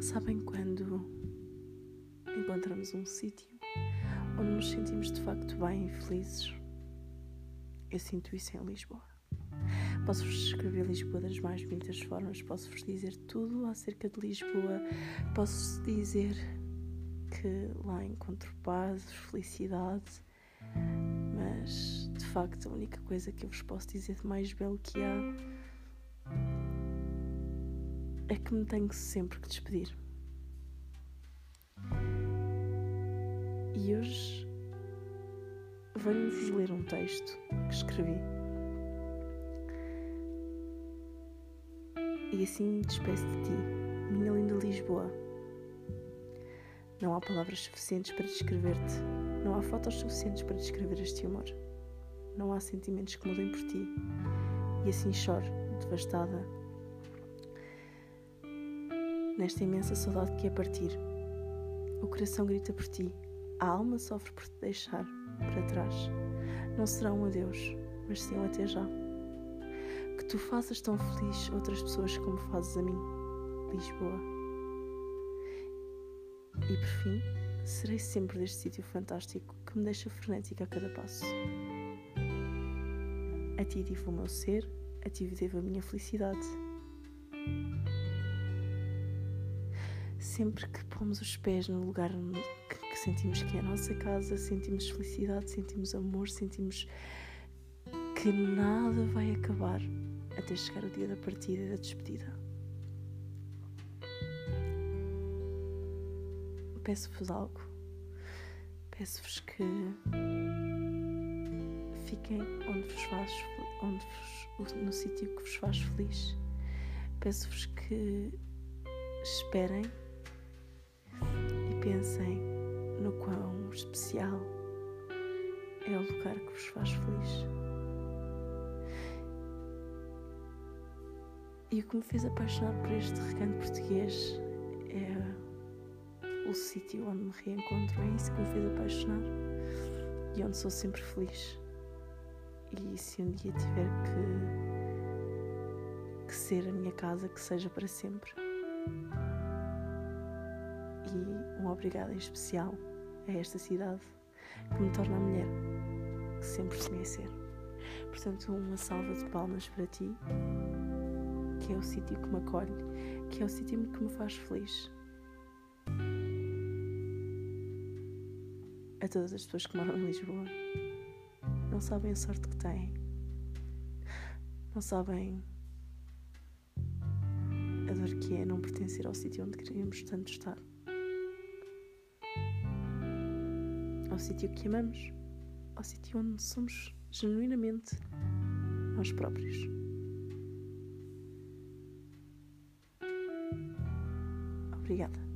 Sabem quando encontramos um sítio onde nos sentimos de facto bem e felizes? Eu sinto isso em Lisboa. Posso-vos descrever Lisboa das mais bonitas formas, posso-vos dizer tudo acerca de Lisboa, posso dizer que lá encontro paz, felicidade, mas de facto a única coisa que eu vos posso dizer de mais belo que há é que me tenho sempre que despedir. E hoje venho-vos ler um texto que escrevi. E assim me despeço de ti, minha linda Lisboa. Não há palavras suficientes para descrever-te, não há fotos suficientes para descrever este amor. Não há sentimentos que mudem por ti. E assim choro, devastada, nesta imensa saudade que é partir. O coração grita por ti, a alma sofre por te deixar para trás. Não será um adeus, mas sim um até já. Que tu faças tão feliz outras pessoas como fazes a mim, Lisboa. E por fim, serei sempre deste sítio fantástico que me deixa frenética a cada passo. A ti devo o meu ser, a ti devo a minha felicidade. Sempre que pomos os pés no lugar que, que sentimos que é a nossa casa, sentimos felicidade, sentimos amor, sentimos que nada vai acabar até chegar o dia da partida e da despedida. Peço-vos algo. Peço-vos que fiquem onde vos faz, onde vos, no sítio que vos faz feliz. Peço-vos que esperem pensem no quão especial é o lugar que vos faz feliz. E o que me fez apaixonar por este recanto português é o sítio onde me reencontro, é isso que me fez apaixonar e onde sou sempre feliz. E se um dia tiver que, que ser a minha casa, que seja para sempre e um obrigado em especial a esta cidade que me torna a mulher que sempre sonhei ser. Portanto, uma salva de palmas para ti, que é o sítio que me acolhe, que é o sítio que me faz feliz. A todas as pessoas que moram em Lisboa, não sabem a sorte que têm, não sabem a dor que é não pertencer ao sítio onde queríamos tanto estar. Ao sítio que amamos, ao sítio onde somos genuinamente nós próprios. Obrigada.